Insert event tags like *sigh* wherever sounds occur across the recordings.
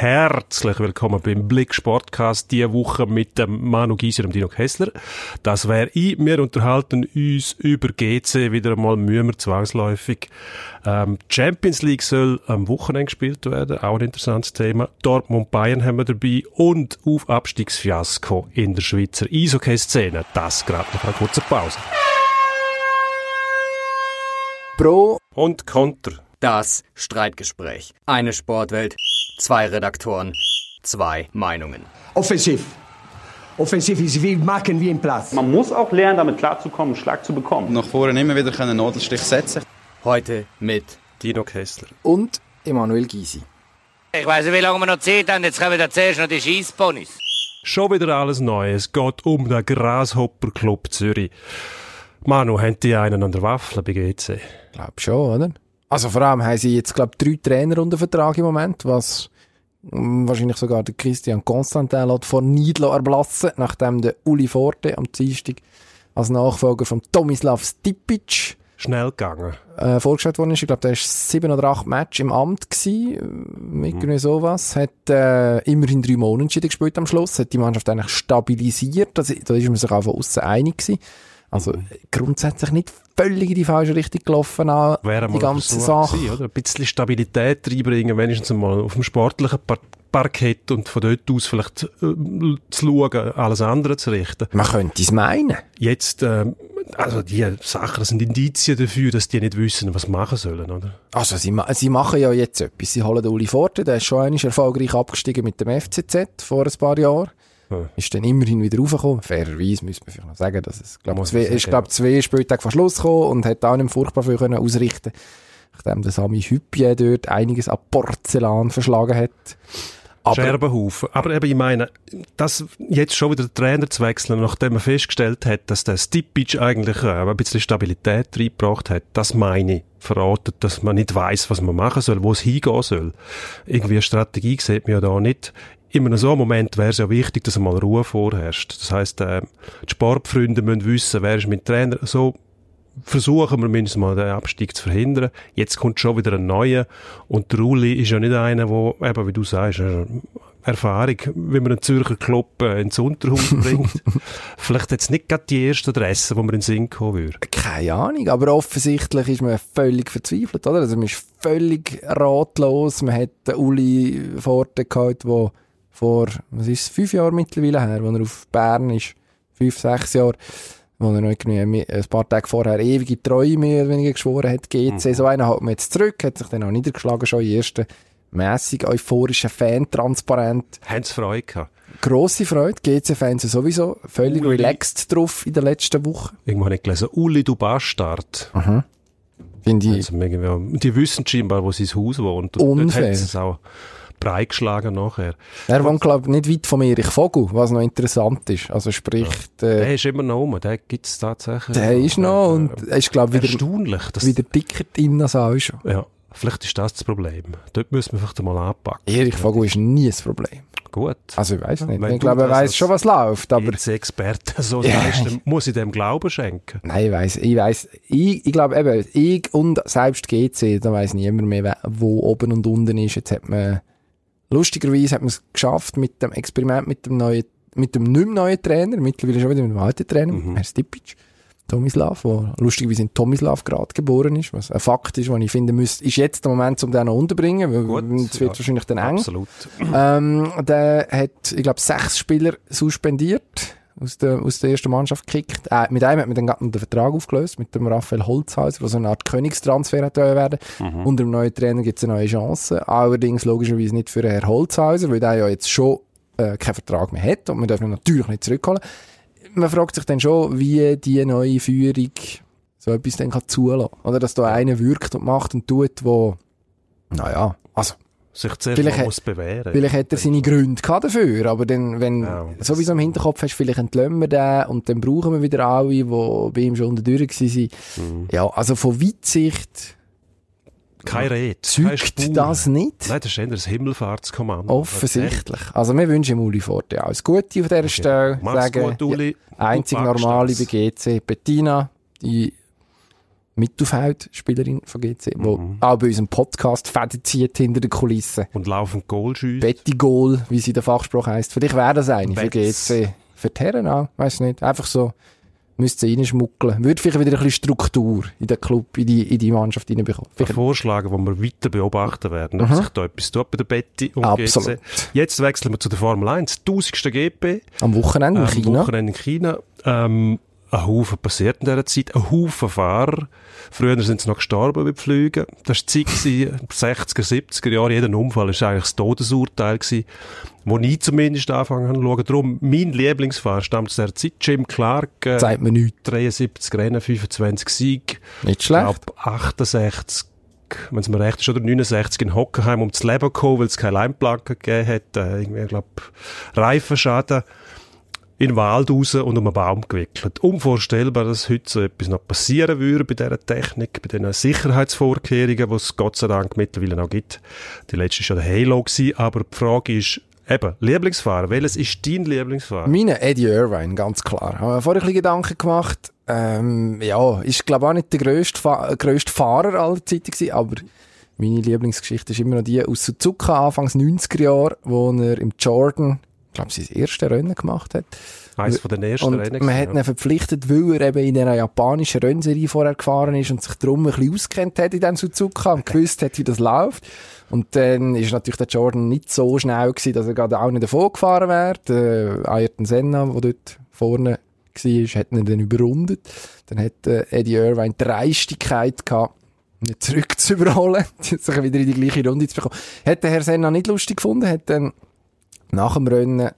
herzlich willkommen beim Blick Sportcast diese Woche mit dem Manu Gieser und Dino Kessler. Das wäre ich. Wir unterhalten uns über GC wieder einmal mühen wir zwangsläufig. Ähm, Champions League soll am Wochenende gespielt werden, auch ein interessantes Thema. Dortmund Bayern haben wir dabei und auf Abstiegsfiasko in der Schweizer Eishockey-Szene. Das gerade nach einer kurzen Pause. Pro und Konter. Das Streitgespräch. Eine Sportwelt, zwei Redaktoren, zwei Meinungen. Offensiv. Offensiv ist wie machen wie im Platz. Man muss auch lernen, damit klarzukommen, einen Schlag zu bekommen. Nach vorne immer wieder einen Nadelstich setzen. Heute mit Dino Kessler. Und Emanuel Gysi. Ich weiß nicht, wie lange wir noch Zeit haben. Jetzt kommen wir zuerst noch die Scheissponys. Schon wieder alles Neues. Es geht um den Grasshopper Club Zürich. Manu, haben die einen an der Waffel bei GC? Glaub schon, oder? Also vor allem haben sie jetzt, glaube ich, drei Trainer unter Vertrag im Moment, was mm, wahrscheinlich sogar der Christian Constantin lässt vor Nidlo erblassen, nachdem der Uli Forte am Dienstag als Nachfolger von Tomislav Stipic Schnell gegangen. äh, vorgestellt worden ist. Ich glaube, der war sieben oder acht Matches im Amt gewesen, äh, irgendwie sowas. Hat äh, immerhin drei Monate gespielt am Schluss, hat die Mannschaft eigentlich stabilisiert. Das, da ist man sich auch von außen einig gewesen. Also grundsätzlich nicht völlig in die falsche Richtung gelaufen an Wäre die ganze Sache. gewesen, oder? Ein bisschen Stabilität reinbringen, wenigstens mal auf dem sportlichen Par Parkett und von dort aus vielleicht äh, zu schauen, alles andere zu richten. Man könnte es meinen. Jetzt, ähm, also die Sachen, sind Indizien dafür, dass die nicht wissen, was sie machen sollen, oder? Also sie, ma sie machen ja jetzt etwas. Sie holen den Uli Forte, der ist schon einmal erfolgreich abgestiegen mit dem FCZ vor ein paar Jahren. Ja. Ist dann immerhin wieder raufgekommen. Fairerweise müssen wir vielleicht noch sagen, dass es, glaub, Muss zwei, man ist, glaub, zwei Spieltage vor Schluss gekommen und hat auch nicht furchtbar viel können ausrichten Nachdem der Sami Hüppie dort einiges an Porzellan verschlagen hat. Aber Scherbenhaufen. Aber eben, ich meine, dass jetzt schon wieder der Trainer zu wechseln, nachdem man festgestellt hat, dass der Stipic eigentlich äh, ein bisschen Stabilität reingebracht hat, das meine ich, verratet, dass man nicht weiß, was man machen soll, wo es hingehen soll. Irgendwie eine Strategie sieht man ja da nicht. In einem so einem Moment wäre es ja wichtig, dass einmal Ruhe vorherrscht. Das heisst, äh, die Sportfreunde müssen wissen, wer ist mein Trainer. So versuchen wir mindestens mal den Abstieg zu verhindern. Jetzt kommt schon wieder ein neuer und der Uli ist ja nicht einer, der, eben wie du sagst, äh, Erfahrung, wie man einen Zürcher Club äh, ins Unterhaus *laughs* bringt. Vielleicht jetzt nicht gerade die erste Adresse, wo man in den Sinn kommen würde. keine Ahnung, aber offensichtlich ist man völlig verzweifelt, oder? Also man ist völlig ratlos. Man hat den Uli Forte gehabt, der vor, was ist es, fünf Jahren mittlerweile her, wo er auf Bern ist. Fünf, sechs Jahre. Wo er noch irgendwie ein paar Tage vorher ewige Treue mehr oder weniger geschworen hat, GC. So einer hat man jetzt zurück, hat sich dann auch niedergeschlagen, schon in ersten mässig euphorischen Fan-Transparent. Haben sie Freude gehabt? Grosse Freude, GC-Fans sind sowieso völlig Uli. relaxed drauf in der letzten Woche. Irgendwo habe ich gelesen, Uli, du Bastard. Finde ich Also, die wissen scheinbar, wo sein Haus wohnt. Und dort Unfair. es auch breit geschlagen nachher. Er wohnt, glaube ich, nicht weit von Erich Vogel, was noch interessant ist. Also sprich, Der der, ist immer noch rum, den gibt es tatsächlich. der ist noch und er ist, glaube ich, wieder, Erstaunlich. Dass, wieder dicker drin als auch schon. ja, vielleicht ist das das Problem. Dort müssen wir vielleicht mal anpacken. Erich Vogel ist nie ein Problem. Gut. Also ich weiß nicht. Wenn Ich glaube, er das weiß schon, was läuft, aber Als Experte so *laughs* Ja. sagst, dann muss ich dem Glauben schenken. nein, ich weiß, ich weiß, ich, ich glaube eben, ich und selbst GC, da weiß niemand mehr, wo oben und unten ist. Jetzt hat man, lustigerweise hat man es geschafft mit dem Experiment mit dem neuen, mit dem nicht neuen Trainer, mittlerweile schon wieder mit dem alten Trainer, mit dem Herrn Stipic. Tomislav, der lustigerweise in Tomislav gerade geboren ist, was ein Fakt ist, was ich finde, müsste, ist jetzt der Moment, um den noch unterzubringen, weil Gut, es wird ja. wahrscheinlich dann eng. Absolut. Ähm, der hat, ich glaube, sechs Spieler suspendiert, aus der, aus der ersten Mannschaft gekickt. Äh, mit einem hat man dann gerade den Vertrag aufgelöst, mit dem Raphael Holzhauser, der so eine Art Königstransfer hat werden. Unter dem neuen Trainer gibt es eine neue Chance. Allerdings logischerweise nicht für Herrn Holzhauser, weil der ja jetzt schon äh, keinen Vertrag mehr hat und wir dürfen ihn natürlich nicht zurückholen. Man fragt sich dann schon, wie die neue Führung so etwas dann kann zulassen. Oder dass da einer wirkt und macht und tut, wo, naja, also Sich zuerst Vielleicht muss bewähren. Vielleicht hat er seine Gründe gehabt dafür, aber dann, wenn Ja, sowieso im Hinterkopf hast, vielleicht entlösen wir den und dann brauchen wir wieder alle, die bei ihm schon unter der Tür waren. Mhm. Ja, also von Weitsicht Keine Rede. zeugt das nicht. Nein, das ist eher das Himmelfahrtskommando. Offensichtlich. Also wir wünschen ihm Uli Forte alles Gute auf dieser Stelle. Mach's Sagen, gut, Uli. ja, einzig normale bei GC. Bettina, die Mittelfeldspielerin von GC, wo auch bei unserem Podcast Fäden zieht hinter den Kulissen. Und laufend Goal schießt. Betty Goal, wie sie in der Fachsprache heisst. Vielleicht wäre das eine für Betts. GC. Für die Herren auch, weiss nicht. Einfach so, müsste sie reinschmuggeln. Würde vielleicht wieder ein bisschen Struktur in den Club, in die, in die Mannschaft reinbekommen. Ein Vorschlag, wo wir weiter beobachten werden, ob sich da etwas tut bei der Betty und Absolut. GC. Jetzt wechseln wir zu der Formel 1. 1000. GP. am Wochenende in Am China. Wochenende in China. Ähm, ein Haufen passiert in dieser Zeit. Ein Haufen Fahrer. Früher sind sie noch gestorben beim Fliegen. Das war die Zeit, gewesen, *laughs* 60er, 70er Jahre. Jeder Unfall war eigentlich das Todesurteil gewesen, wo ich zumindest angefangen habe zu schauen. Darum, mein Lieblingsfahrer stammt aus dieser Zeit. Jim Clark. Äh, Sagt mir nichts. 73 Rennen, 25 Siege. Nicht Ich schlecht. glaube, 68, wenn es mir recht ist, oder 69 in Hockenheim ums Leben gekommen, weil es keine Leimplanke gegeben hat. Äh, irgendwie, ich glaube, Reifenschaden in den Wald raus und um einen Baum gewickelt. Unvorstellbar, dass heute so etwas noch passieren würde bei dieser Technik, bei diesen Sicherheitsvorkehrungen, die es Gott sei Dank mittlerweile noch gibt. Die letzte war ja der Halo, gewesen, aber die Frage ist, eben, Lieblingsfahrer, welches ist dein Lieblingsfahrer? Meine Eddie Irvine, ganz klar. Haben wir vorher ein bisschen Gedanken gemacht. Ähm, ja, ist, glaube auch nicht der grösste, Fa grösste Fahrer aller Zeiten gewesen, aber meine Lieblingsgeschichte ist immer noch die aus Suzuka, Anfangs 90er Jahre, wo er im Jordan, ich glaube, sein erstes Rennen gemacht hat. Eines von den ersten Und Rennen. man hat ihn verpflichtet, weil er eben in einer japanischen Rennserie vorher gefahren ist und sich darum ein bisschen auskennt hat in diesem Suzuka und gewusst hat, wie das läuft. Und dann ist natürlich der Jordan nicht so schnell gewesen, dass er gerade auch nicht davon gefahren wäre. Der Ayrton Senna, der dort vorne war, hat ihn dann überrundet. Dann hat äh, Eddie Irvine die Dreistigkeit gehabt, ihn zurück zu überholen, *laughs* sich wieder in die gleiche Runde zu bekommen. Hat der Herr Senna nicht lustig gefunden, hat dann nach dem Rennen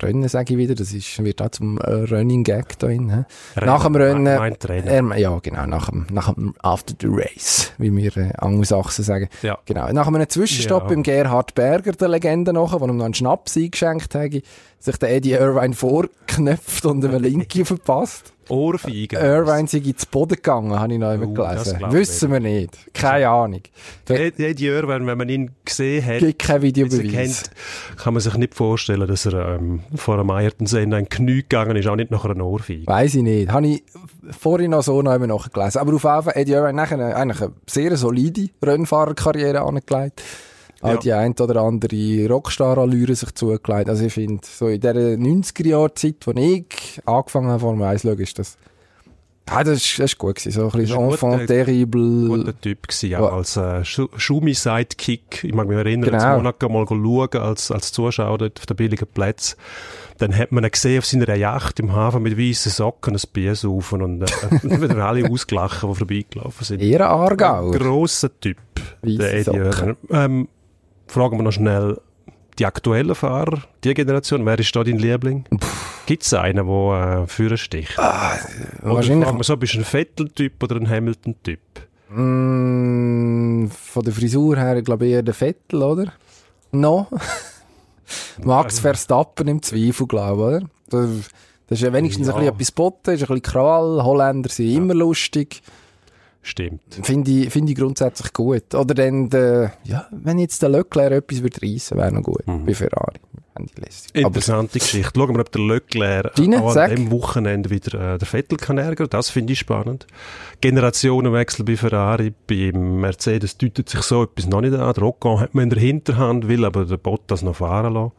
Rennen sage ich wieder, das ist, wird auch zum äh, Running Gag da drin. Nach dem Rennen, meint Rennen. ähm, ja genau, nach dem, nach dem After the Race, wie wir äh, Angelsachsen sagen. Ja. Genau, nach einem Zwischenstopp Ja. beim Gerhard Berger, der Legende nachher, wo ihm noch einen Schnaps eingeschenkt hat, sich der Eddie Irvine vorknöpft und einem Linky *laughs* verpasst. Ohrfeigen. Irvine sei zu Boden gegangen, habe ich noch immer das gelesen. Wissen wir nicht. Keine Ahnung. Eddie Irvine, wenn man ihn gesehen hat, Gibt kein Videobeweis. kennt, kann man sich nicht vorstellen, dass er ähm, vor einem Ayrton Senna ein Knie gegangen ist, auch nicht nach einer Ohrfeige. Weiss ich nicht. Habe ich vorhin noch so noch immer nachgelesen. Aber auf jeden Fall, Eddie Irvine nachher eine, eigentlich eine sehr solide Rennfahrerkarriere angelegt. Auch Ja. die ein oder andere Rockstar-Allüre sich zugelegt. Also ich finde, so in dieser 90er-Jahr-Zeit, wo ich angefangen habe, Formel 1 zu schauen, ist das, ja, das ist, das ist gut gewesen. So ein bisschen ein Enfant guter- terrible. Guter Typ gewesen, Ja. als äh, Schu- Schumi-Sidekick. Ich mag mich erinnern, Genau. als Monaco mal schauen, als, als Zuschauer dort auf den billigen Plätzen. Dann hat man ihn gesehen auf seiner Yacht im Hafen mit weißen Socken ein Bier saufen und äh, *laughs* wieder alle ausgelachen, die vorbeigelaufen sind. Eher Aargauer. Grosser Typ, Weisse der Eddie Socken. Ähm, fragen wir noch schnell die aktuellen Fahrer, die Generation. Wer ist da dein Liebling? Gibt es einen, der äh, führen sticht? Oder Wahrscheinlich wir so, bist du ein Vettel-Typ oder ein Hamilton-Typ? Mm, von der Frisur her, glaube ich, eher der Vettel, oder? No. *laughs* Max Verstappen im Zweifel, glaube ich, oder? Das, ist ja wenigstens Ja. ein bisschen etwas botten, ist ein bisschen Krawall. Holländer sind immer lustig. Stimmt. Finde ich, finde ich grundsätzlich gut. Oder dann, der, ja, wenn jetzt der Leclerc etwas würde reissen, wäre noch gut. Bei Ferrari. Lässig. Aber Interessante Geschichte. Schauen wir, ob der Leclerc Deine, sag. an dem Wochenende wieder äh, der Vettel kann ärgern. Das finde ich spannend. Generationenwechsel bei Ferrari, bei Mercedes deutet sich so etwas noch nicht an. Der Ocon hat man in der Hinterhand, will aber der Bottas noch fahren lassen.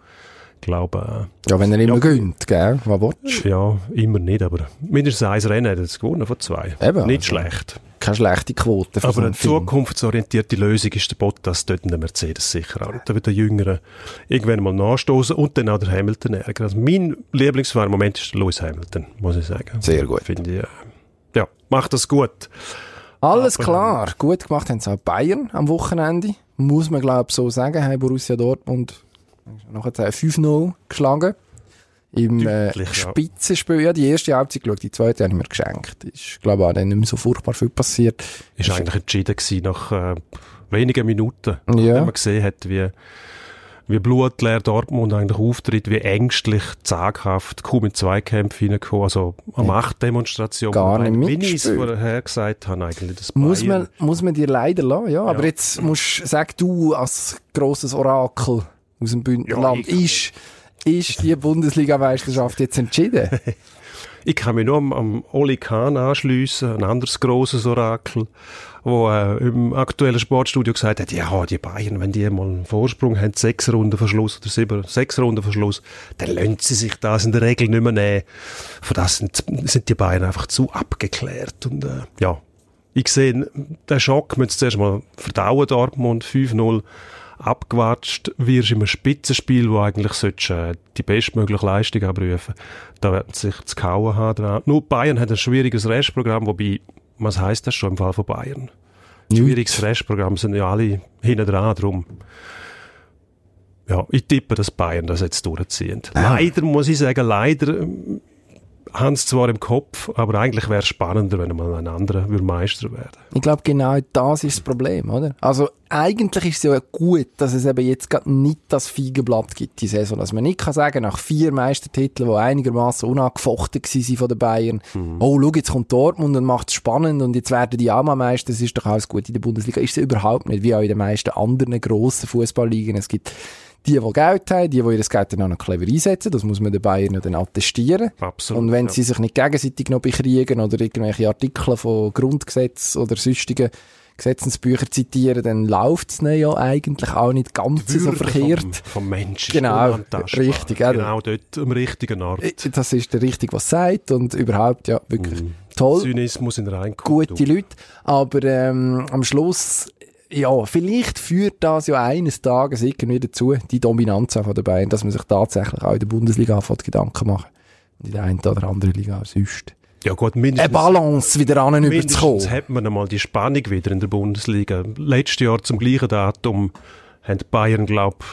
Ich glaube, ja, wenn er immer Ja. gönnt, gell? Was willst äh, ja, immer nicht, aber mindestens ein Rennen hat er gewonnen von zwei. Eben, nicht also. schlecht. Keine schlechte Quote für so Aber einen eine Film. zukunftsorientierte Lösung ist der Bottas dort in der Mercedes sicher auch. Da wird der Jüngere irgendwann mal nachstoßen und dann auch der Hamilton ärgern. Also mein Lieblingsfahrer im Moment ist der Lewis Hamilton, muss ich sagen. Sehr gut. Finde ich, äh, ja, macht das gut. Alles Aber- klar. Gut gemacht haben sie auch Bayern am Wochenende. Muss man, glaube ich, so sagen. Haben Borussia Dortmund nachher 5-0 geschlagen. Im äh, Deutlich, ja. Spitzenspiel. Ja, die erste Halbzeit geschaut, die zweite habe ich mir geschenkt. Ist, glaube ich, auch dann nicht mehr so furchtbar viel passiert. Ist eigentlich entschieden gewesen nach äh, wenigen Minuten. Ja. Wenn man gesehen hat, wie, wie blutleer Dortmund eigentlich auftritt, wie ängstlich, zaghaft, kaum in Zweikämpfe hineingekommen. Also eine Machtdemonstration. Gar nicht Wie ich es mitgespielt. vorher gesagt habe, eigentlich das Muss Bayern- man, muss man dir leider lassen, ja. Aber Ja. jetzt musst, sag du als grosses Orakel aus dem Bündnerland, Ja, ist ist die Bundesliga-Meisterschaft jetzt entschieden? *laughs* Ich kann mich nur am, am Oli Kahn anschliessen, ein anderes grosses Orakel, wo äh, im aktuellen Sportstudio gesagt hat, ja, die Bayern, wenn die mal einen Vorsprung haben, sechs Runden Verschluss oder sieben, sechs Runden Verschluss, dann lassen sie sich das in der Regel nicht mehr nehmen. Von das sind, sind die Bayern einfach zu abgeklärt. Und äh, ja, ich sehe, den Schock müssen sie zuerst mal verdauen, Dortmund 5-0 abgewatscht wirst in einem Spitzenspiel, wo eigentlich solltest, äh, die bestmögliche Leistung abrufen Da werden sie sich zu kauen haben. Nur Bayern hat ein schwieriges Restprogramm, wobei, was heisst das schon im Fall von Bayern? Schwieriges Restprogramm sind ja alle hinten dran, drum. Ja, ich tippe, dass Bayern das jetzt durchziehen. Leider muss ich sagen, leider ähm, haben sie zwar im Kopf, aber eigentlich wäre es spannender, wenn mal ein anderer Meister werden Ich glaube, genau das ist das Problem, oder? Also, eigentlich ist es ja gut, dass es eben jetzt gerade nicht das Feigenblatt gibt, die Saison. Dass man nicht kann sagen, nach vier Meistertiteln, die einigermaßen unangefochten waren von den Bayern, oh, schau, jetzt kommt Dortmund und macht es spannend und jetzt werden die auch mal Meister, das ist doch alles gut in der Bundesliga. Ist es überhaupt nicht, wie auch in den meisten anderen grossen Fußballligen. Es gibt die, die Geld haben, die, die ihr Geld dann auch noch clever einsetzen, das muss man den Bayern ja dann attestieren. Absolut, Und wenn ja. sie sich nicht gegenseitig noch bekriegen oder irgendwelche Artikel von Grundgesetz oder sonstigen Gesetzesbücher zitieren, dann läuft es ja eigentlich auch nicht ganz so verkehrt. Vom, vom Mensch Genau, richtig? Genau dort am richtigen Ort. Das ist der richtig, was sagt und überhaupt, ja, wirklich toll. Zynismus in der Reinkultur. gute Leute. Aber ähm, am Schluss, ja, vielleicht führt das ja eines Tages irgendwie dazu, die Dominanz von der Bayern, dass man sich tatsächlich auch in der Bundesliga Gedanken machen. Und in der einen oder anderen Liga auch sonst. Ja gut, Eine mindestens, Balance wieder an mindestens hat man einmal die Spannung wieder in der Bundesliga. Letztes Jahr zum gleichen Datum haben Bayern, glaub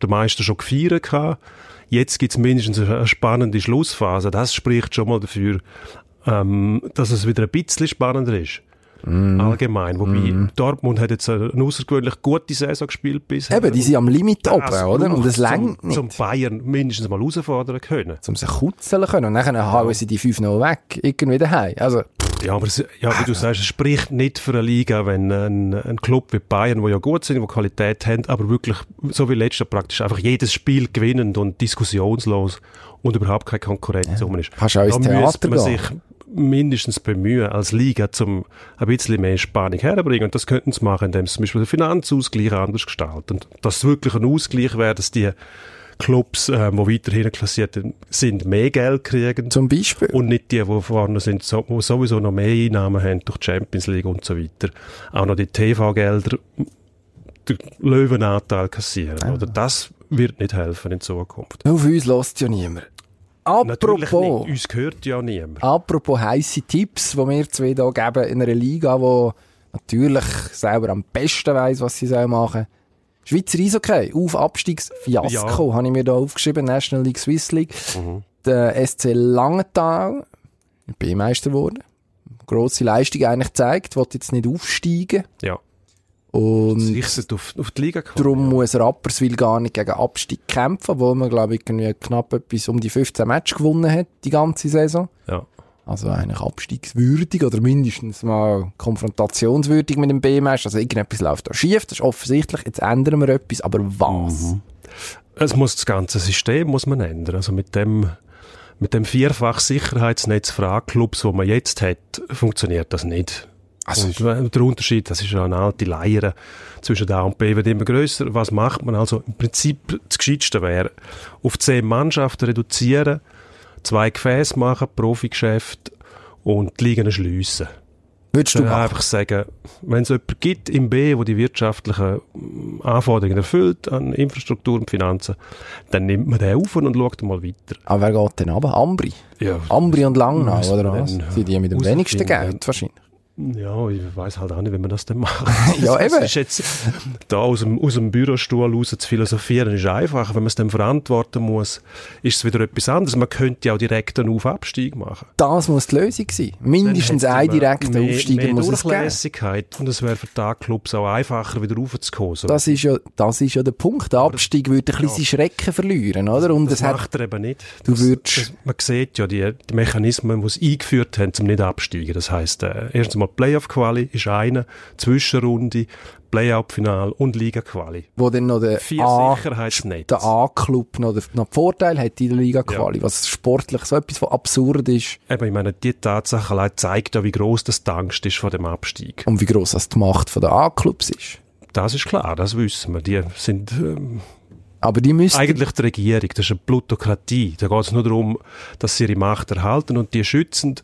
der Meister schon gefeiert gehabt. Jetzt gibt's mindestens eine spannende Schlussphase. Das spricht schon mal dafür, ähm, dass es wieder ein bisschen spannender ist. Mm. Allgemein. Wobei Dortmund hat jetzt eine außergewöhnlich gute Saison gespielt bisher. Eben, die sind am Limit oben, oder? Und es längt zum, nicht. zum Bayern mindestens mal herausfordern können. um sich kutzeln können. Und dann hauen sie die 5-0 weg. Irgendwie daheim. Also, Ja, aber es, ja, wie du sagst, es spricht nicht für eine Liga, wenn ein, ein Club wie Bayern, wo ja gut sind, wo Qualität haben, aber wirklich, so wie letztes praktisch, einfach jedes Spiel gewinnend und diskussionslos und überhaupt keine Konkurrenz rum ist. Kannst auch ins Theater man gehen. sich mindestens bemühen, als Liga zum ein bisschen mehr Spannung herbringen. Und das könnten sie machen, indem sie zum Beispiel den Finanzausgleich anders gestalten. Und dass es wirklich ein Ausgleich wäre, dass die Clubs, äh, die weiterhin klassiert sind, mehr Geld kriegen. zum Beispiel. Und nicht die, die vorne sind, so, die sowieso noch mehr Einnahmen haben durch die Champions League und so weiter. Auch noch die TV-Gelder, den Löwenanteil kassieren. Oder das wird nicht helfen in Zukunft. Auf uns lässt ja niemand. Apropos, nicht. Uns gehört ja niemand. apropos heisse Tipps, die wir zwei hier geben in einer Liga, die natürlich selber am besten weiss, was sie soll machen Schweizer Eishockey, auf Abstiegsfiasko, Ja. habe ich mir da aufgeschrieben, National League, Swiss League. Mhm. Der SC Langenthal, B-Meister geworden. Grosse Leistung eigentlich gezeigt, will jetzt nicht aufsteigen. Ja. Und sind auf, auf die Liga gekommen. Darum muss Rapperswil gar nicht gegen Abstieg kämpfen, wo man, glaube ich, irgendwie knapp etwas um die 15 Matches gewonnen hat, die ganze Saison. Ja. Also eigentlich abstiegswürdig oder mindestens mal konfrontationswürdig mit dem B-Meister. Also irgendetwas läuft da schief, das ist offensichtlich. Jetzt ändern wir etwas, aber was? Es muss das ganze System muss man ändern. Also mit dem, mit dem vierfach Sicherheitsnetz Fragclubs, wo man jetzt hat, funktioniert das nicht. Also und äh, der Unterschied, das ist ja eine alte Leier zwischen A und B, wird immer größer. Was macht man? Also im Prinzip das Gescheitste wäre, auf zehn Mannschaften reduzieren, zwei Gefäße machen, Profigeschäft und die Ligen schliessen. Würdest du einfach sagen, wenn es jemanden gibt im B, wo die wirtschaftlichen mm, Anforderungen erfüllt an Infrastruktur und Finanzen, dann nimmt man den auf und schaut mal weiter. Aber wer geht denn runter? Ambri? Ja, Ambri und Langnau, oder was? Sind die mit dem wenigsten. Geld wahrscheinlich. Ja ich weiß halt auch nicht, wie man das denn macht. *laughs* Ja, Es eben. Ist jetzt, da aus dem, aus dem Bürostuhl raus zu philosophieren ist einfacher. Wenn man es dann verantworten muss, ist es wieder etwas anderes. Man könnte ja auch direkt einen Auf-Abstieg machen. Das muss die Lösung sein. Mindestens ein direkter Aufsteiger mehr muss es geben. Und es wäre für die Clubs auch einfacher, wieder raufzukommen. Das ist ja, das ist ja der Punkt. Der Abstieg würde ein bisschen seine Schrecken verlieren, oder? Und das es hat, macht er eben nicht. Du das, würdest- das, man sieht ja die, die Mechanismen, die sie eingeführt haben, zum nicht absteigen. Das heisst, äh, erstens mal Playoff-Quali ist eine, Zwischenrunde, Playoff-Final und Liga-Quali. Wo dann noch der Vier A, der A-Club noch, den- noch Vorteil hat in der Liga-Quali, was sportlich so etwas von absurd ist Eben, ich meine, die Tatsache allein zeigt ja, wie groß das die Angst ist vor dem Abstieg. und wie gross das die Macht der A-Clubs ist. Das ist klar, das wissen wir. Die sind ähm, Aber die müssen eigentlich die Regierung, das ist eine Plutokratie. Da geht es nur darum, dass sie ihre Macht erhalten und die schützen.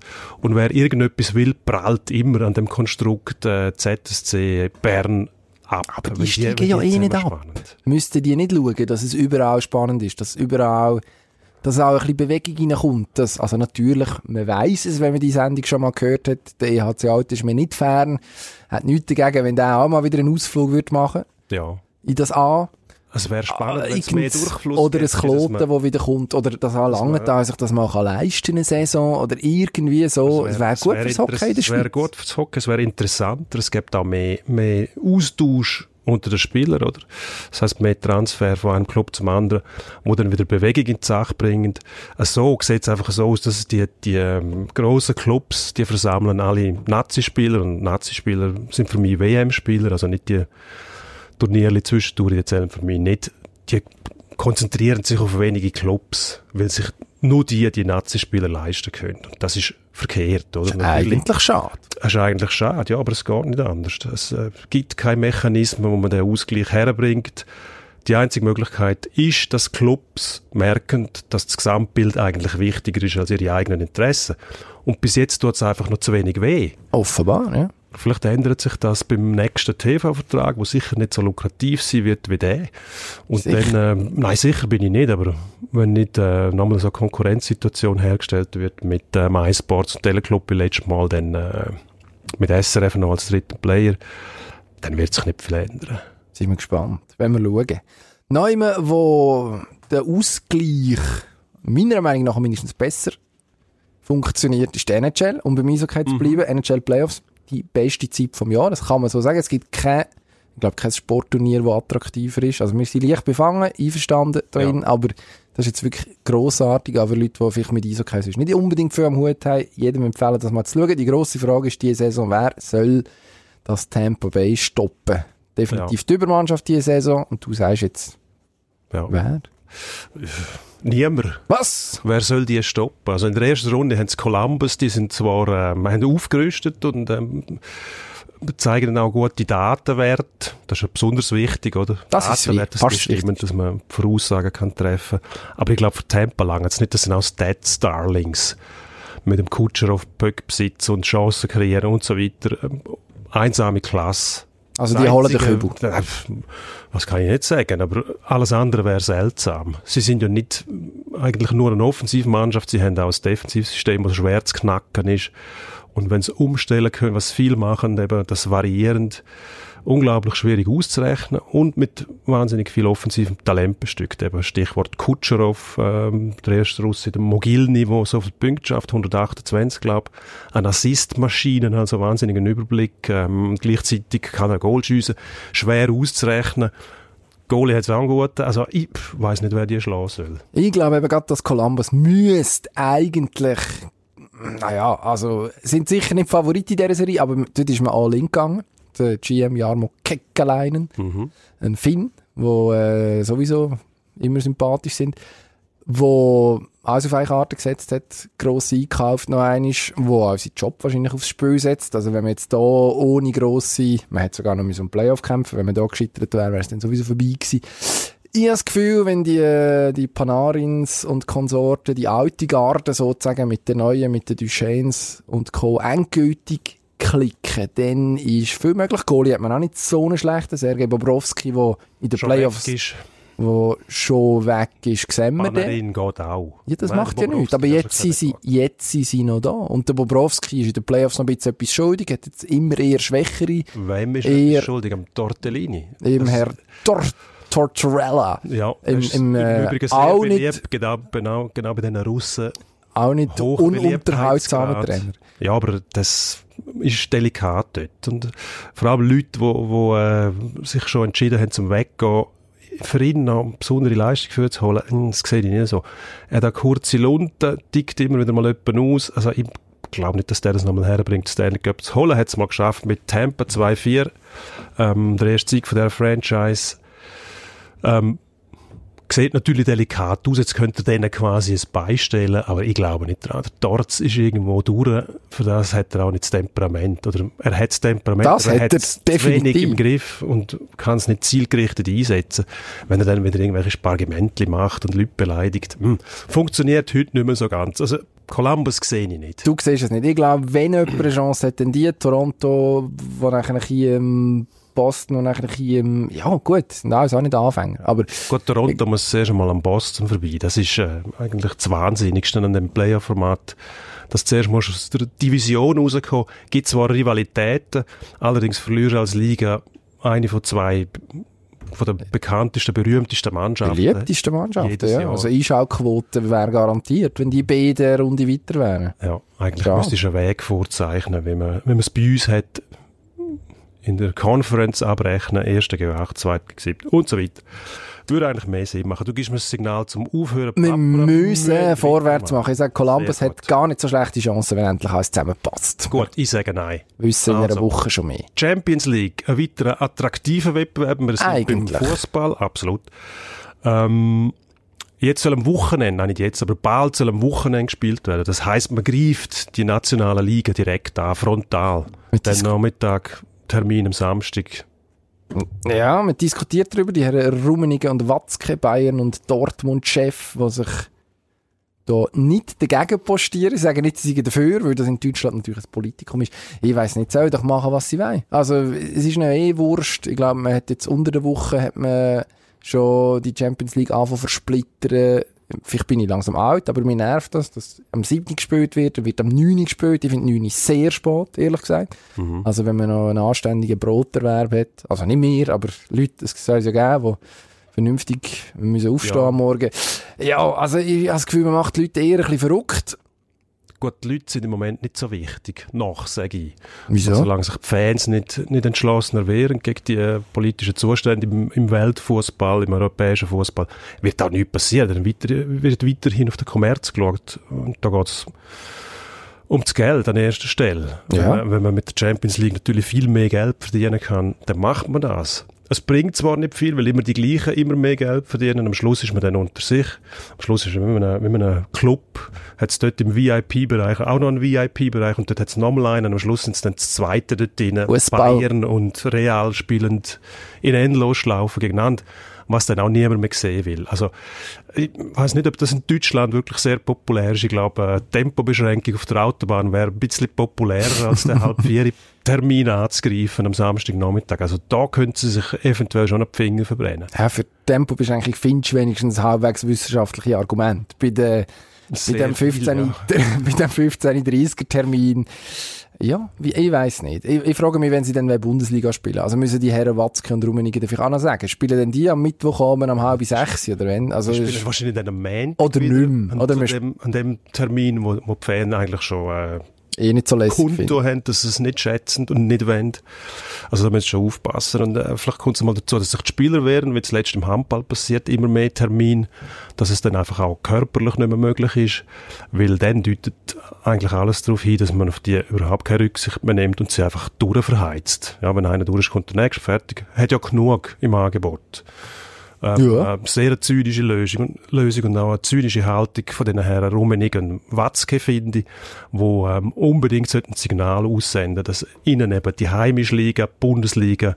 Und wer irgendetwas will, prallt immer an dem Konstrukt äh, ZSC Bern ab. Aber die steigen ja die eh nicht ab. müssten die nicht schauen, dass es überall spannend ist, dass überall, dass auch ein bisschen Bewegung reinkommt. Dass, also natürlich, man weiss es, wenn man die Sendung schon mal gehört hat, der EHC Alt ist mir nicht fern, hat nichts dagegen, wenn der auch mal wieder einen Ausflug würde machen Ja. in das A. Es wäre spannend, wenn es mehr Durchfluss oder ein Kloten, wo wieder kommt, oder das auch lange da sich das mal kann leisten eine Saison, oder irgendwie so. Es wäre gut fürs Hockey in der Es wäre Schweiz. gut fürs Hockey, es wäre interessanter, es gibt auch mehr, mehr Austausch unter den Spielern, oder? Das heißt mehr Transfer von einem Club zum anderen, wo dann wieder Bewegung in die Sache bringen. Äh, So sieht es einfach so aus, dass die, die ähm, grossen Clubs, die versammeln alle Nazi-Spieler und Nazi-Spieler sind für mich WM-Spieler, also nicht die Turniere zwischendurch, die zählen für mich nicht. Die konzentrieren sich auf wenige Clubs, weil sich nur die die Nazi-Spieler leisten können. Und das ist verkehrt, oder? Natürlich- Eigentlich schade. das ist eigentlich schade, ja, aber es geht nicht anders. Es äh, gibt keinen Mechanismus, wo man den Ausgleich herbringt. Die einzige Möglichkeit ist, dass Clubs merken, dass das Gesamtbild eigentlich wichtiger ist als ihre eigenen Interessen. Und bis jetzt tut es einfach noch zu wenig weh. Offenbar, ja. Vielleicht ändert sich das beim nächsten TV-Vertrag, wo sicher nicht so lukrativ sein wird wie der. Und Sicher? dann, äh, nein, sicher bin ich nicht, aber wenn nicht äh, nochmal so eine Konkurrenzsituation hergestellt wird mit äh, MySports und Teleclub wie letztes Mal, dann äh, mit SRF noch als dritten Player, dann wird sich nicht viel ändern. Sind wir gespannt. Wenn wir schauen. Neume, wo der Ausgleich meiner Meinung nach mindestens besser funktioniert, ist die NHL. Um beim Eishockey zu bleiben, NHL Playoffs, die beste Zeit vom Jahr. Das kann man so sagen. Es gibt kein, ich glaube, kein Sportturnier, das attraktiver ist. Also wir sind leicht befangen, einverstanden drin, aber das ist jetzt wirklich grossartig, auch für Leute, die vielleicht mit Eishockey sonst nicht unbedingt viel am Hut haben. Jedem empfehlen, das mal zu schauen. Die grosse Frage ist diese Saison, wer soll das Tampa Bay stoppen? Definitiv die Übermannschaft diese Saison. Und du sagst jetzt, Ja. wer? Niemand. Was? Wer soll die stoppen? Also in der ersten Runde haben sie Columbus, die sind zwar ähm, haben aufgerüstet und ähm, zeigen dann auch gute Datenwerte. Das ist ja besonders wichtig, oder? Das ist Datenwerte, wichtig, das fast bestimmen, dass man Voraussagen kann treffen. Aber ich glaube, für Tampa lang jetzt nicht, das sind auch Stat-Starlings mit dem Kutscher auf Böckbesitz und Chancen kreieren und so weiter. Ähm, einsame Klasse. Also die holen den Kübel. Äh, Was kann ich nicht sagen, aber alles andere wäre seltsam. Sie sind ja nicht eigentlich nur eine Offensivmannschaft, sie haben auch ein Defensivsystem, das schwer zu knacken ist. Und wenn sie umstellen können, was viel machen, eben das variierend, unglaublich schwierig auszurechnen und mit wahnsinnig viel offensivem Talent bestückt. Eben Stichwort Kutscherow, ähm, der erste Russe, der Mogilny, der so viele Punkte schafft, 128, glaube Eine Assistmaschine, also wahnsinnigen Überblick. Ähm, gleichzeitig kann er Goal schiessen, schwer auszurechnen. Goalie hat es auch gut. Also ich weiß nicht, wer die schlagen soll. Ich glaube eben gerade, dass Columbus müsste eigentlich, naja, also sind sicher nicht Favorit in dieser Serie, aber dort ist man all in gegangen. Der GM Jarmo Kekkeleinen, ein Finn, wo äh, sowieso immer sympathisch sind, wo alles auf eine Karte gesetzt hat, gross einkauft noch einisch, wo auch seinen Job wahrscheinlich aufs Spiel setzt. Also wenn man jetzt da ohne grosse, man hätte sogar noch mit so einem Playoff kämpfen, wenn man da gescheitert wäre, wäre es dann sowieso vorbei gewesen. Ich habe das Gefühl, wenn die, äh, die Panarins und Konsorten, die alte Garde sozusagen mit den neuen, mit den Duchesnes und Co. endgültig klicken, dann ist viel möglich. Goalie hat man auch nicht so einen schlechten. Sergei Bobrovski, der in den Schon Playoffs wo schon weg ist, sehen wir den. Geht auch. Ja, das Nein, macht ja nichts. Aber jetzt sind, sie, jetzt sind sie noch da. Und der Bobrovski ist in den Playoffs noch ein bisschen etwas schuldig, hat jetzt immer eher schwächere. Wem ist er schuldig? Am Tortellini. Das- Herr Tor Tortorella. Ja, Im- im, äh, Übrigen sehr beliebt, genau, genau, genau bei den Russen. Auch nicht Hoch ununterhaltsamer. Trainer. Ja, aber das ist delikat dort. Und vor allem Leute, die wo, äh, sich schon entschieden haben zum Weggehen, für ihn noch eine besondere Leistung für zu holen, hm, das sehe ich nicht so. Er hat auch kurze Lunten, tickt immer wieder mal jemanden aus. Also ich glaube nicht, dass der das nochmal herbringt, Stanley Cup zu holen. Hat es mal geschafft mit Tampa 2-4, ähm, der erste Sieg von der Franchise. Ähm, sieht natürlich delikat aus, jetzt könnte denen quasi ein beistellen, aber ich glaube nicht dran. Der Torz ist irgendwo durch, für das hat er auch nicht das Temperament, oder er hat das Temperament, Das er hat er hat es zu wenig im Griff und kann es nicht zielgerichtet einsetzen. Wenn er dann wieder irgendwelche Spargimentli macht und Leute beleidigt, hm, funktioniert heute nicht mehr so ganz. Also Columbus sehe ich nicht. Du siehst es nicht. Ich glaube, wenn jemand eine Chance hat, dann die Toronto, wo nachher hier im Boston und nachher hier im, ja gut, nein, ist auch nicht Anfänger, aber Gut, Toronto muss zuerst einmal am Boston vorbei. Das ist äh, eigentlich das Wahnsinnigste an dem Playoff-Format. Dass du zuerst musst aus der Division rauskommen. Gibt zwar Rivalitäten, allerdings verlierst du als Liga eine von zwei von den bekanntesten, berühmtesten Mannschaften. beliebteste Mannschaft, Jedes ja. Jahr. Also Einschaltquote wäre garantiert, wenn die beiden eine Runde weiter wären. Ja, eigentlich Ja. müsstest du einen Weg vorzeichnen, wenn man, wenn man es bei uns hat, in der Conference abrechnen, erster gegen acht, zweiter gegen sieben und so weiter. Das würde eigentlich mehr Sinn machen. Du gibst mir das Signal zum Aufhören. Wir müssen vorwärts machen. Ich sage, Columbus Sehr hat gut. gar nicht so schlechte Chancen, wenn endlich alles zusammenpasst. Gut, ich sage nein. Wissen in einer Also. Woche schon mehr. Champions League, ein weiterer attraktiver Wettbewerb. Wir sind Eigentlich. beim Fußball, absolut. Ähm, jetzt soll am Wochenende, nein nicht jetzt, aber bald soll am Wochenende gespielt werden. Das heißt, man greift die nationale Liga direkt an, frontal. Mit Dann Nachmittag, Termin am Samstag. Ja, man diskutiert darüber, die Herren Rummenigge und Watzke, Bayern und Dortmund-Chef, die sich da nicht dagegen postieren. Ich sage nicht, sie seien dafür, weil das in Deutschland natürlich ein Politikum ist. Ich weiß nicht, sollen doch machen, was sie wollen. Also, es ist ihnen eh Wurst. Ich glaube, man hat jetzt unter der Woche hat man schon die Champions League anfangen versplittern. Vielleicht bin ich langsam alt, aber mir nervt das, dass am 7. gespielt wird, dann wird am 9. gespielt. Ich finde 9 sehr spät, ehrlich gesagt. Also wenn man noch einen anständigen Broterwerb hat, also nicht mehr, aber Leute, es soll es ja geben, die vernünftig müssen aufstehen Ja. am Morgen. Ja, also ich habe das Gefühl, man macht die Leute eher ein bisschen verrückt. Gut, die Leute sind im Moment nicht so wichtig. Noch, sage ich. Wieso? Solange sich die Fans nicht, nicht entschlossener wehren gegen die äh, politischen Zustände im, im Weltfußball, im europäischen Fußball, wird auch nichts passieren. Dann weiter, wird weiterhin auf den Kommerz geschaut. Und da geht's um das Geld an erster Stelle. Ja. Wenn, man, wenn man mit der Champions League natürlich viel mehr Geld verdienen kann, dann macht man das. Es bringt zwar nicht viel, weil immer die gleichen immer mehr Geld verdienen. Am Schluss ist man dann unter sich. Am Schluss ist man, wenn man, wenn man einen Club hat es dort im VIP-Bereich auch noch einen VIP-Bereich und dort hat es nochmal einen. Am Schluss sind es dann das zweite dort drin. Bayern und Real spielend in Endlosschlaufen gegeneinander, was dann auch niemand mehr sehen will. Also, ich weiß nicht, ob das in Deutschland wirklich sehr populär ist. Ich glaube, Tempobeschränkung auf der Autobahn wäre ein bisschen populärer als den halb vier *laughs* Termin anzugreifen am Samstagnachmittag. Also da könnten sie sich eventuell schon die Finger verbrennen. Ja, für Tempobeschränkung findest du wenigstens halbwegs wissenschaftliche Argumente. Bei, der, bei dem viel, 15, ja. *laughs* bei dem 15.30er Termin. Ja, wie, ich weiß nicht. Ich, ich frage mich, wenn sie dann Bundesliga spielen. Also müssen die Herren Watzke und Rummenigge dafür auch noch sagen. Spielen denn die am Mittwochabend um halb sechs oder wenn? Also, Sie ist- spielen wahrscheinlich dann am Montag Oder nicht mehr. An, Oder wir- dem, an dem Termin, wo, wo die Fans eigentlich schon äh, eh nicht so lässig. Konto haben, dass sie es nicht schätzen und nicht wollen. Also da müssen sie schon aufpassen. Und äh, vielleicht kommt es mal dazu, dass sich die Spieler wehren, wie zuletzt im Handball passiert, immer mehr Termin, dass es dann einfach auch körperlich nicht mehr möglich ist, weil dann deutet eigentlich alles darauf hin, dass man auf die überhaupt keine Rücksicht mehr nimmt und sie einfach durchverheizt. Ja, wenn einer durch ist, kommt der nächste, fertig. Hat ja genug im Angebot. Ähm, Ja. äh, sehr eine zynische Lösung, Lösung und auch eine zynische Haltung von den Herren Rummenig und Watzke, finde wo ähm, unbedingt ein Signal aussenden, dass ihnen eben die heimische Liga, die Bundesliga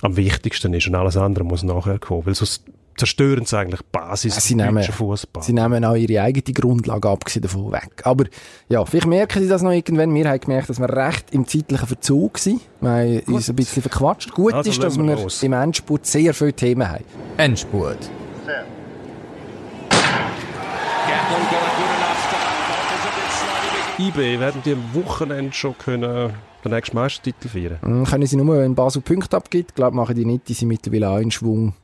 am wichtigsten ist und alles andere muss nachher kommen, weil sonst zerstören sie eigentlich die Basis Sie des nehmen- deutschen Fußball. Sie nehmen auch ihre eigene Grundlage abgesehen davon weg. Aber ja, vielleicht merken Sie das noch irgendwann. Wir haben gemerkt, dass wir recht im zeitlichen Verzug sind. Wir haben uns ein bisschen verquatscht. Gut Also ist, dass wir wir im Endspurt sehr viele Themen haben. Endspurt. IB werden die am Wochenende schon können den nächsten Meistertitel feiern. Hm, können Sie nur, wenn Basel Punkte abgibt. Ich glaube, machen die nicht. Die sind mittlerweile auch in Schwung.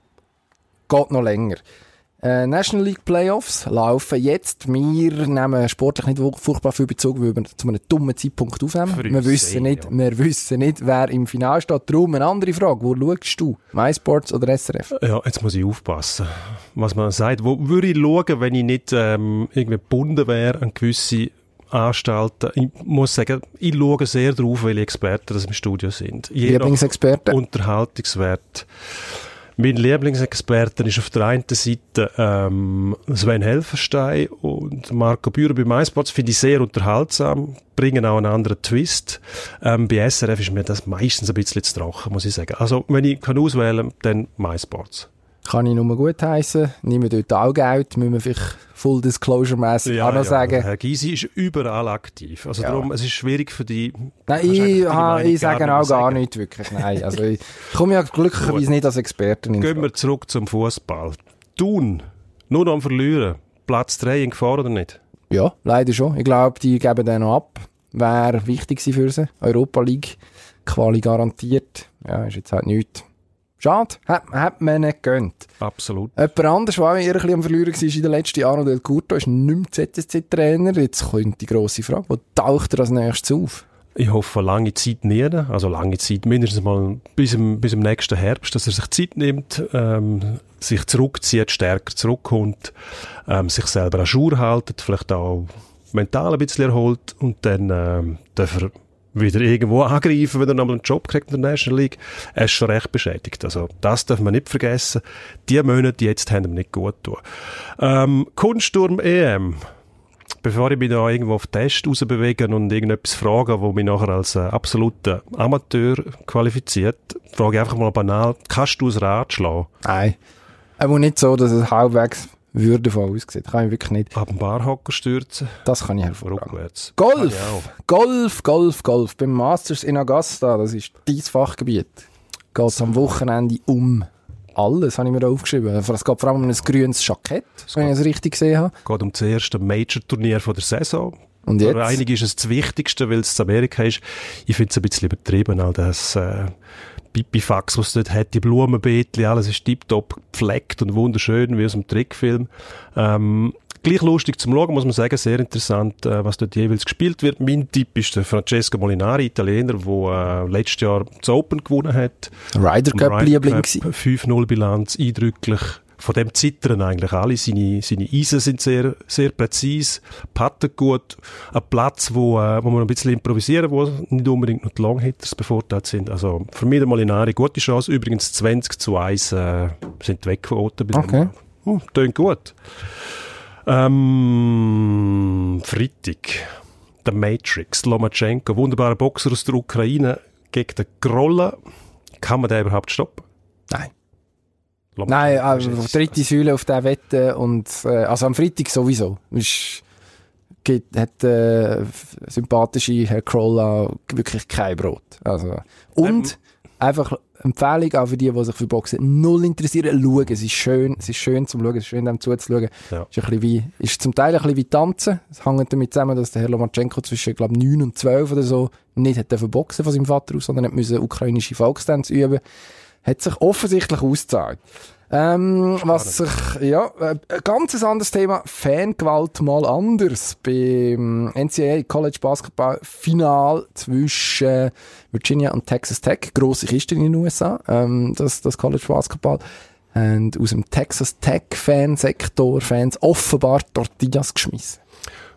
Geht noch länger. Äh, National League Playoffs laufen jetzt. Wir nehmen sportlich nicht furchtbar viel Bezug, weil wir zu einem dummen Zeitpunkt aufnehmen. Für Wir wissen, sehr, nicht, ja. wir wissen nicht, wer im Finale steht. Darum eine andere Frage. Wo schaust du? MySports oder SRF? Ja, jetzt muss ich aufpassen, was man sagt. Wo würde ich schauen, wenn ich nicht ähm, irgendwie gebunden wäre an gewisse Anstalten. Ich muss sagen, ich schaue sehr darauf, welche Experten das im Studio sind. Je nach Lieblingsexperte? Unterhaltungswert. Mein Lieblingsexperten ist auf der einen Seite ähm, Sven Helferstein und Marco Bührer bei MySports. Finde ich sehr unterhaltsam, bringen auch einen anderen Twist. Ähm, bei SRF ist mir das meistens ein bisschen zu trocken, muss ich sagen. Also, wenn ich kann auswählen dann MySports. Kann ich nur gut heißen. Nehmen dort auch Geld, müssen wir vielleicht Full Disclosure-mässig auch noch sagen. Herr Gysi ist überall aktiv. Also Ja. darum, es ist schwierig für die... Nein, ich, ha, ich sage auch gar sagen. nicht wirklich. Nein, also ich komme ja glücklicherweise nicht als Expertin ins Gehen wir zurück zum Fußball. Thun, nur noch am Verlieren. Platz 3 in Gefahr oder nicht? Ja, leider schon. Ich glaube, die geben den noch ab. Wäre wichtig für sie. Europa League, Quali garantiert. Ja, ist jetzt halt nichts. Schade, hat, hat man nicht gönnt. Absolut. Jemand anders, der auch eher ein bisschen am Verlieren war in den letzten Jahren, Del Curto, ist nicht mehr ZSC-Trainer. Jetzt kommt die grosse Frage, wo taucht er als nächstes auf? Ich hoffe, lange Zeit nie. Also lange Zeit, mindestens mal bis im, bis im nächsten Herbst, dass er sich Zeit nimmt, ähm, sich zurückzieht, stärker zurückkommt, ähm, sich selber an Jour haltet, vielleicht auch mental ein bisschen erholt und dann ähm, darf er wieder irgendwo angreifen, wenn er nochmal einen Job kriegt in der National League. Er ist schon recht beschädigt. Also das darf man nicht vergessen. Die Monate jetzt haben ihm nicht gut getan. Ähm, Kunststurm EM bevor ich mich da irgendwo auf Test rausbewege und irgendetwas frage, wo mich nachher als äh, absoluter Amateur qualifiziert, frage ich einfach mal banal, kannst du ein Rad schlagen? Nein. Aber nicht so, dass es halbwegs würdevoll aussieht. Kann ich wirklich nicht. Ab dem Barhocker stürzen, Das kann ich hervorragend. rückwärts. Kann ich Golf! Golf, Golf, Golf. Beim Masters in Augusta, das ist dein Fachgebiet, geht es am Wochenende um alles, habe ich mir da aufgeschrieben. Es geht vor allem um ein grünes Jackett, wenn ich es richtig gesehen habe. Geht um das erste Major-Turnier von der Saison. Und Für jetzt? einige ist es das Wichtigste, weil es in Amerika ist. Ich finde es ein bisschen übertrieben, all das äh, Pipifax, was es dort hat, die Blumenbeetli, alles ist tiptop gepflegt und wunderschön, wie aus einem Trickfilm. Ähm, gleich lustig zum Schauen, muss man sagen, sehr interessant, äh, was dort jeweils gespielt wird. Mein Tipp ist der Francesco Molinari, Italiener, der äh, letztes Jahr das Open gewonnen hat. Ryder Im Cup Ryder Liebling Cup, gewesen. 5-0 Bilanz, eindrücklich. Von dem zittern eigentlich alle. Seine, seine Eisen sind sehr, sehr präzise, patten gut. Ein Platz, wo, äh, wo man ein bisschen improvisieren, wo nicht unbedingt nur die Longhitters bevorteilt sind. Also, für mich der Molinari, gute Chance. Übrigens 20 zu 1 äh, sind weggevoten. bei dem. Okay. Uh, tönt gut. Ähm, Freitag. Der Matrix, Lomachenko, wunderbarer Boxer aus der Ukraine gegen den Grolla. Kann man den überhaupt stoppen? Nein. Lomachenko Nein, also dritte Säule auf der Wette und äh, also am Freitag sowieso. Ist, gibt, hat äh, sympathische Herr Krolla wirklich kein Brot. Also, und einfach Empfehlung auch für die, die sich für Boxen null interessieren, schauen. Es ist schön, es ist schön zum Schauen, es ist schön dem zuzuschauen. Ja. Ist, ein bisschen wie, ist zum Teil ein bisschen wie Tanzen. Es hängt damit zusammen, dass der Herr Lomachenko zwischen, glaube 9 und 12 oder so nicht hat boxen von seinem Vater aus, sondern hat müssen ukrainische Volkstanz üben. Hat sich offensichtlich ausgezahlt. Ähm, was sich, ja, äh, ein ganz anderes Thema, Fangewalt mal anders. Beim NCAA College Basketball Final zwischen Virginia und Texas Tech, grosse Kiste in den USA, ähm, das, das College Basketball. Und aus dem Texas Tech Fansektor Fans offenbar Tortillas geschmissen.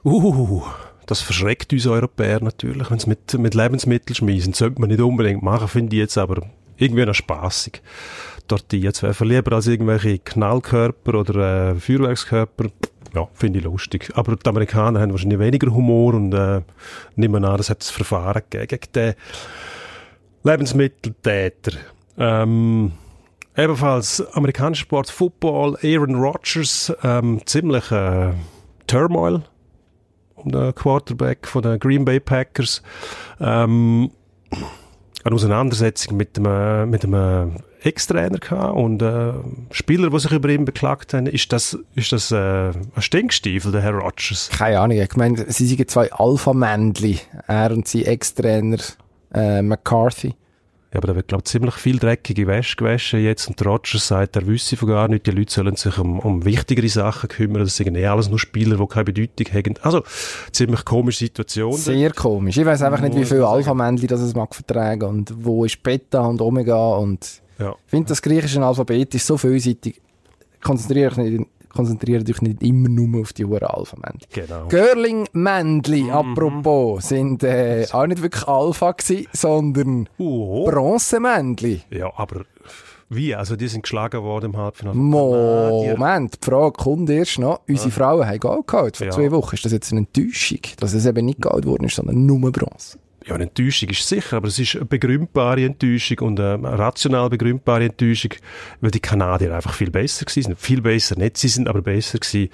Uh, das verschreckt uns Europäer natürlich, wenn sie mit, mit Lebensmitteln schmeißen. Sollte man nicht unbedingt machen, finde ich jetzt aber irgendwie noch spaßig. Tortilla zu werfen. Lieber als irgendwelche Knallkörper oder äh, Feuerwerkskörper. Ja, finde ich lustig. Aber die Amerikaner haben wahrscheinlich weniger Humor und äh, nehmen an, es hat das Verfahren gegen den Lebensmitteltäter. Ähm, ebenfalls amerikanischer Sport, Football, Aaron Rodgers, ähm, ziemlich äh, Turmoil um den Quarterback von den Green Bay Packers. Ähm, eine Auseinandersetzung mit einem, mit einem Ex-Trainer und äh, Spieler, die sich über ihn beklagt haben. Ist das, ist das äh, ein Stinkstiefel, der Herr Rodgers? Keine Ahnung, ich meine, sie sind zwei Alpha-Männli, er und sein Ex-Trainer äh, McCarthy. Ja, aber da wird, glaube ich, ziemlich viel dreckige Wäsche gewaschen jetzt und der Rodgers sagt, er wüsste von gar nicht, die Leute sollen sich um, um wichtigere Sachen kümmern, das sind eh alles nur Spieler, die keine Bedeutung haben. Also, ziemlich komische Situation. Sehr komisch. Ich weiß einfach nicht, wie viele. Alpha-Männli das es mag vertragen und wo ist Beta und Omega und Ja. ich finde, das griechische Alphabet ist so vielseitig. Konzentriere dich nicht konzentriert euch nicht immer nur auf die hohen Alpha-Männchen. Genau. Girling-Männchen, apropos, sind äh, auch nicht wirklich Alpha gewesen, sondern Oh. Bronzemännchen. Ja, aber wie? Also die sind geschlagen worden im Halbfinale. Moment, die Frage kommt erst noch. Unsere Frauen haben Gold geholt vor Ja. zwei Wochen. Ist das jetzt eine Enttäuschung, dass es eben nicht Gold geworden ist, sondern nur Bronze? Ja, eine Enttäuschung ist sicher, aber es ist eine begründbare Enttäuschung und eine rational begründbare Enttäuschung, weil die Kanadier einfach viel besser sind. Viel besser nicht, sie sind aber besser gewesen.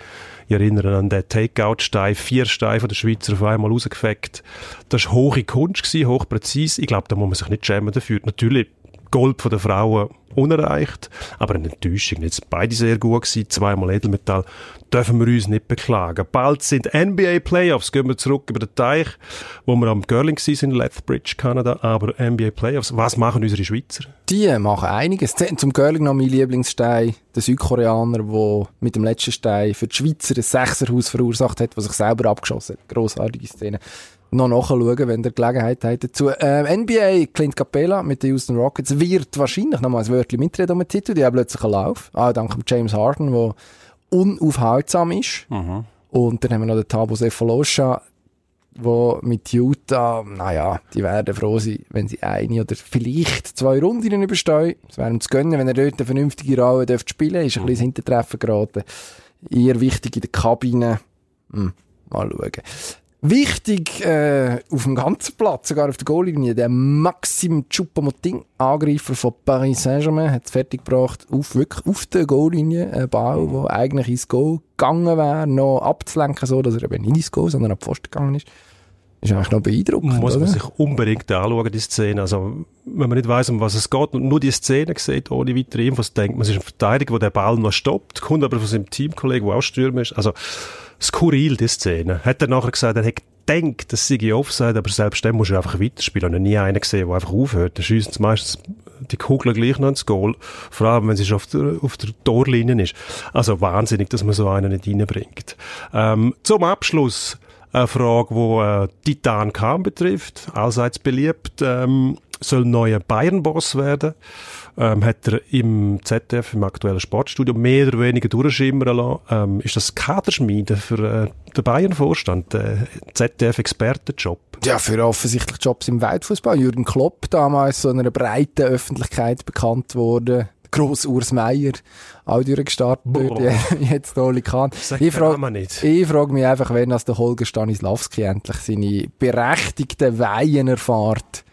Ich erinnere an den Takeout-Stein, vier Steine von der Schweizer auf einmal rausgefegt. Das war hohe Kunst hochpräzise. Ich glaube, da muss man sich nicht schämen dafür. Natürlich, Gold von der Frauen unerreicht, aber eine Enttäuschung. Jetzt beide sehr gut gewesen, zweimal Edelmetall, dürfen wir uns nicht beklagen. Bald sind NBA Playoffs, gehen wir zurück über den Teich, wo wir am Girling sind in Lethbridge, Kanada, aber NBA Playoffs, was machen unsere Schweizer? Die machen einiges. Zum Girling noch mein Lieblingsstein, der Südkoreaner, der mit dem letzten Stein für die Schweizer ein Sechserhaus verursacht hat, was sich selber abgeschossen hat. Grossartige Szene. Noch nachschauen, wenn ihr Gelegenheit habt dazu. Äh, NBA, Clint Capella mit den Houston Rockets, wird wahrscheinlich noch mal ein Wörtchen mitreden um den Titel. Die haben plötzlich einen Lauf. Ah, dank James Harden, der unaufhaltsam ist. Und dann haben wir noch den Tabo Cephalosha, wo mit Utah, naja, die werden froh sein, wenn sie eine oder vielleicht zwei Runden überstehen. Es wäre ihm zu gönnen, wenn er dort eine vernünftige Rolle dürfte spielen ist ein bisschen ins Hintertreffen geraten. Eher wichtig in der Kabine. Hm, mal schauen. Wichtig äh, auf dem ganzen Platz, sogar auf der Goallinie, der Maxim Choupo-Moting, Angreifer von Paris Saint-Germain, hat es fertiggebracht, auf, wirklich auf der Goallinie, ein Ball, der eigentlich ins Goal gegangen wäre, noch abzulenken, so dass er eben nicht ins Goal, sondern ab Pfosten gegangen ist. Ist eigentlich noch beeindruckend, Muss man oder? sich unbedingt anschauen, die Szene. Also, wenn man nicht weiss, um was es geht und nur die Szene sieht, ohne weitere Infos, denkt man, es ist ein Verteidiger, der den Ball noch stoppt, kommt aber von seinem Teamkollegen, der auch Stürmer ist. Also, skurril, die Szene. Hat er nachher gesagt, er hätte gedacht, das sei Offside, aber selbst dann muss er einfach weiterspielen. Ich habe nie einen gesehen, der einfach aufhört. Da schiessen sie meistens die Kugel gleich noch ins Goal. Vor allem, wenn sie schon auf der, auf der Torlinie ist. Also wahnsinnig, dass man so einen nicht reinbringt. Ähm, zum Abschluss eine Frage, die äh, Titan Kahn betrifft. Allseits beliebt. Ähm, soll neuer Bayern-Boss werden. Ähm, hat er im ZDF, im aktuellen Sportstudio, mehr oder weniger durchschimmern lassen. Ähm, ist das Kaderschmiede für äh, den Bayern-Vorstand, der ZDF-Expertenjob? Ja, für offensichtlich Jobs im Weltfußball. Jürgen Klopp damals so einer breiten Öffentlichkeit bekannt wurde. Gross Urs Meier, auch durchgestartet dort, *laughs* jetzt Kahn. Sag Ich frage ich frag mich einfach, wenn das der Holger Stanislawski endlich seine berechtigten Weihen erfahrt.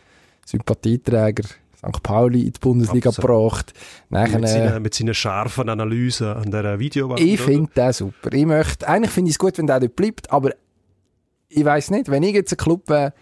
Sympathieträger St. Pauli in die Bundesliga Absolut. gebracht. Nachher, Mit äh, seinen, mit seinen scharfen Analysen an dieser Videowand. ich finde den super. Ich möchte, eigentlich finde ich es gut, wenn der dort bleibt, aber ich weiß nicht, wenn ich jetzt ein Club wäre,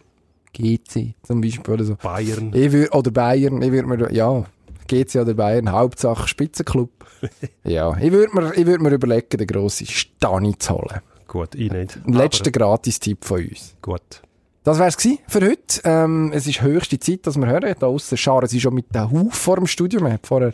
GC zum Beispiel oder so. Bayern. Ich würd, oder Bayern, ich würde mir, ja, GC oder Bayern, Hauptsache Spitzenclub. *laughs* ja, ich würde mir, ich würd mir überlegen, den grossen Stani zu holen. Gut, ich nicht. Letzter Gratis-Tipp von uns. Gut. Das wär's gsi für heute. Ähm, es ist höchste Zeit, dass wir hören. Da aussen scharen sie schon mit dem Huf vor dem Studio. Haben vorher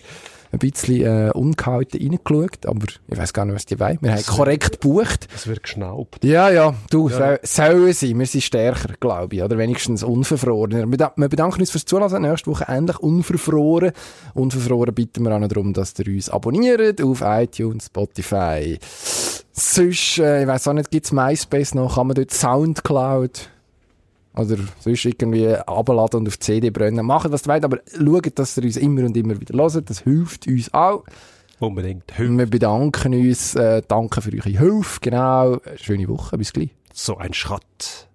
ein bisschen äh, ungehalten reingeschaut, aber ich weiß gar nicht, was die wollen. Wir haben korrekt gebucht. Es wird geschnaubt. Ja, ja, du, soll- sollen sie. Wir sind stärker, glaube ich, oder wenigstens unverfrorener. Wir beda- wir bedanken uns fürs Zuhören. Nächste Woche endlich unverfroren. Unverfroren bitten wir auch noch darum, dass ihr uns abonniert auf iTunes, Spotify. Sonst, äh, ich weiß auch nicht, gibt's MySpace noch? Kann man dort Soundcloud oder sonst irgendwie abladen und auf die CD brennen? Macht, was ihr wollt, aber schaut, dass ihr uns immer und immer wieder hört. Das hilft uns auch. Unbedingt. Wir bedanken uns, äh, danke für eure Hilfe. Genau. Schöne Woche. Bis gleich. So ein Schrott.